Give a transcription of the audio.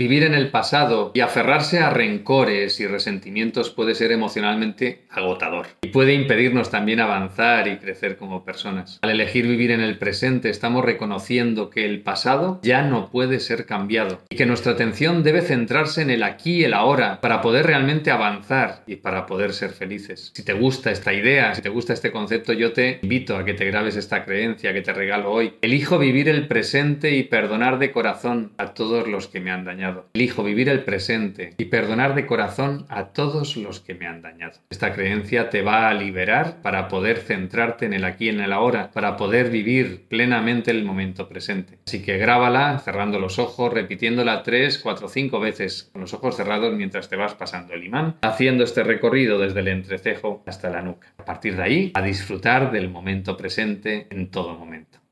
Vivir en el pasado y aferrarse a rencores y resentimientos puede ser emocionalmente agotador y puede impedirnos también avanzar y crecer como personas. Al elegir vivir en el presente estamos reconociendo que el pasado ya no puede ser cambiado y que nuestra atención debe centrarse en el aquí y el ahora para poder realmente avanzar y para poder ser felices. Si te gusta esta idea, si te gusta este concepto, yo te invito a que te grabes esta creencia que te regalo hoy. Elijo vivir el presente y perdonar de corazón a todos los que me han dañado. Elijo vivir el presente y perdonar de corazón a todos los que me han dañado. Esta creencia te va a liberar para poder centrarte en el aquí y en el ahora, para poder vivir plenamente el momento presente. Así que grábala cerrando los ojos, repitiéndola tres, cuatro, cinco veces con los ojos cerrados mientras te vas pasando el imán, haciendo este recorrido desde el entrecejo hasta la nuca. A partir de ahí, a disfrutar del momento presente en todo momento.